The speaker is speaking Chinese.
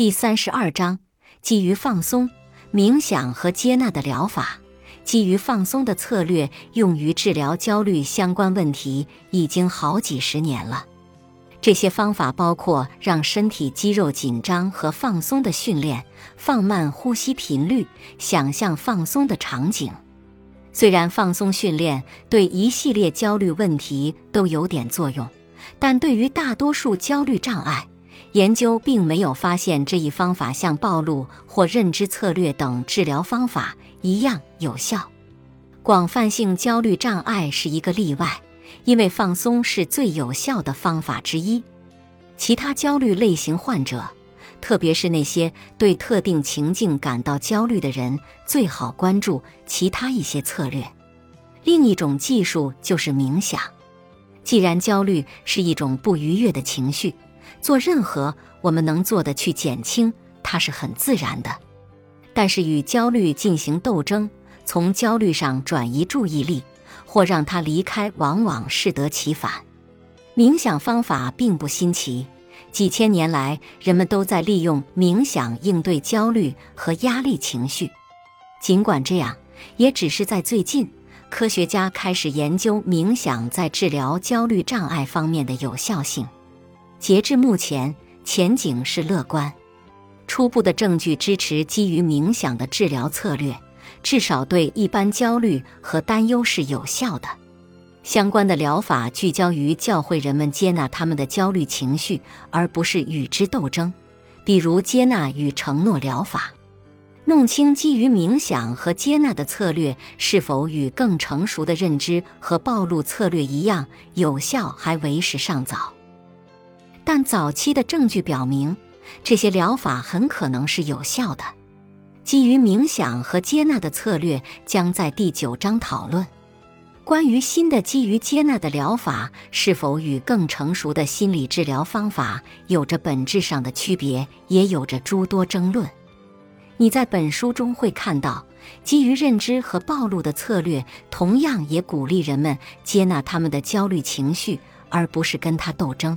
第三十二章，基于放松、冥想和接纳的疗法。基于放松的策略用于治疗焦虑相关问题已经好几十年了。这些方法包括让身体肌肉紧张和放松的训练，放慢呼吸频率，想象放松的场景。虽然放松训练对一系列焦虑问题都有点作用，但对于大多数焦虑障碍，研究并没有发现这一方法像暴露或认知策略等治疗方法一样有效。广泛性焦虑障碍是一个例外，因为放松是最有效的方法之一。其他焦虑类型患者，特别是那些对特定情境感到焦虑的人，最好关注其他一些策略。另一种技术就是冥想。既然焦虑是一种不愉悦的情绪，做任何我们能做的去减轻它是很自然的，但是与焦虑进行斗争，从焦虑上转移注意力，或让它离开，往往适得其反。冥想方法并不新奇，几千年来人们都在利用冥想应对焦虑和压力情绪。尽管这样，也只是在最近，科学家开始研究冥想在治疗焦虑障碍方面的有效性。截至目前，前景是乐观。初步的证据支持基于冥想的治疗策略，至少对一般焦虑和担忧是有效的。相关的疗法聚焦于教会人们接纳他们的焦虑情绪，而不是与之斗争。比如接纳与承诺疗法。弄清基于冥想和接纳的策略是否与更成熟的认知和暴露策略一样有效，还为时尚早。但早期的证据表明，这些疗法很可能是有效的。基于冥想和接纳的策略将在第九章讨论。关于新的基于接纳的疗法是否与更成熟的心理治疗方法有着本质上的区别，也有着诸多争论。你在本书中会看到，基于认知和暴露的策略同样也鼓励人们接纳他们的焦虑情绪，而不是跟他斗争。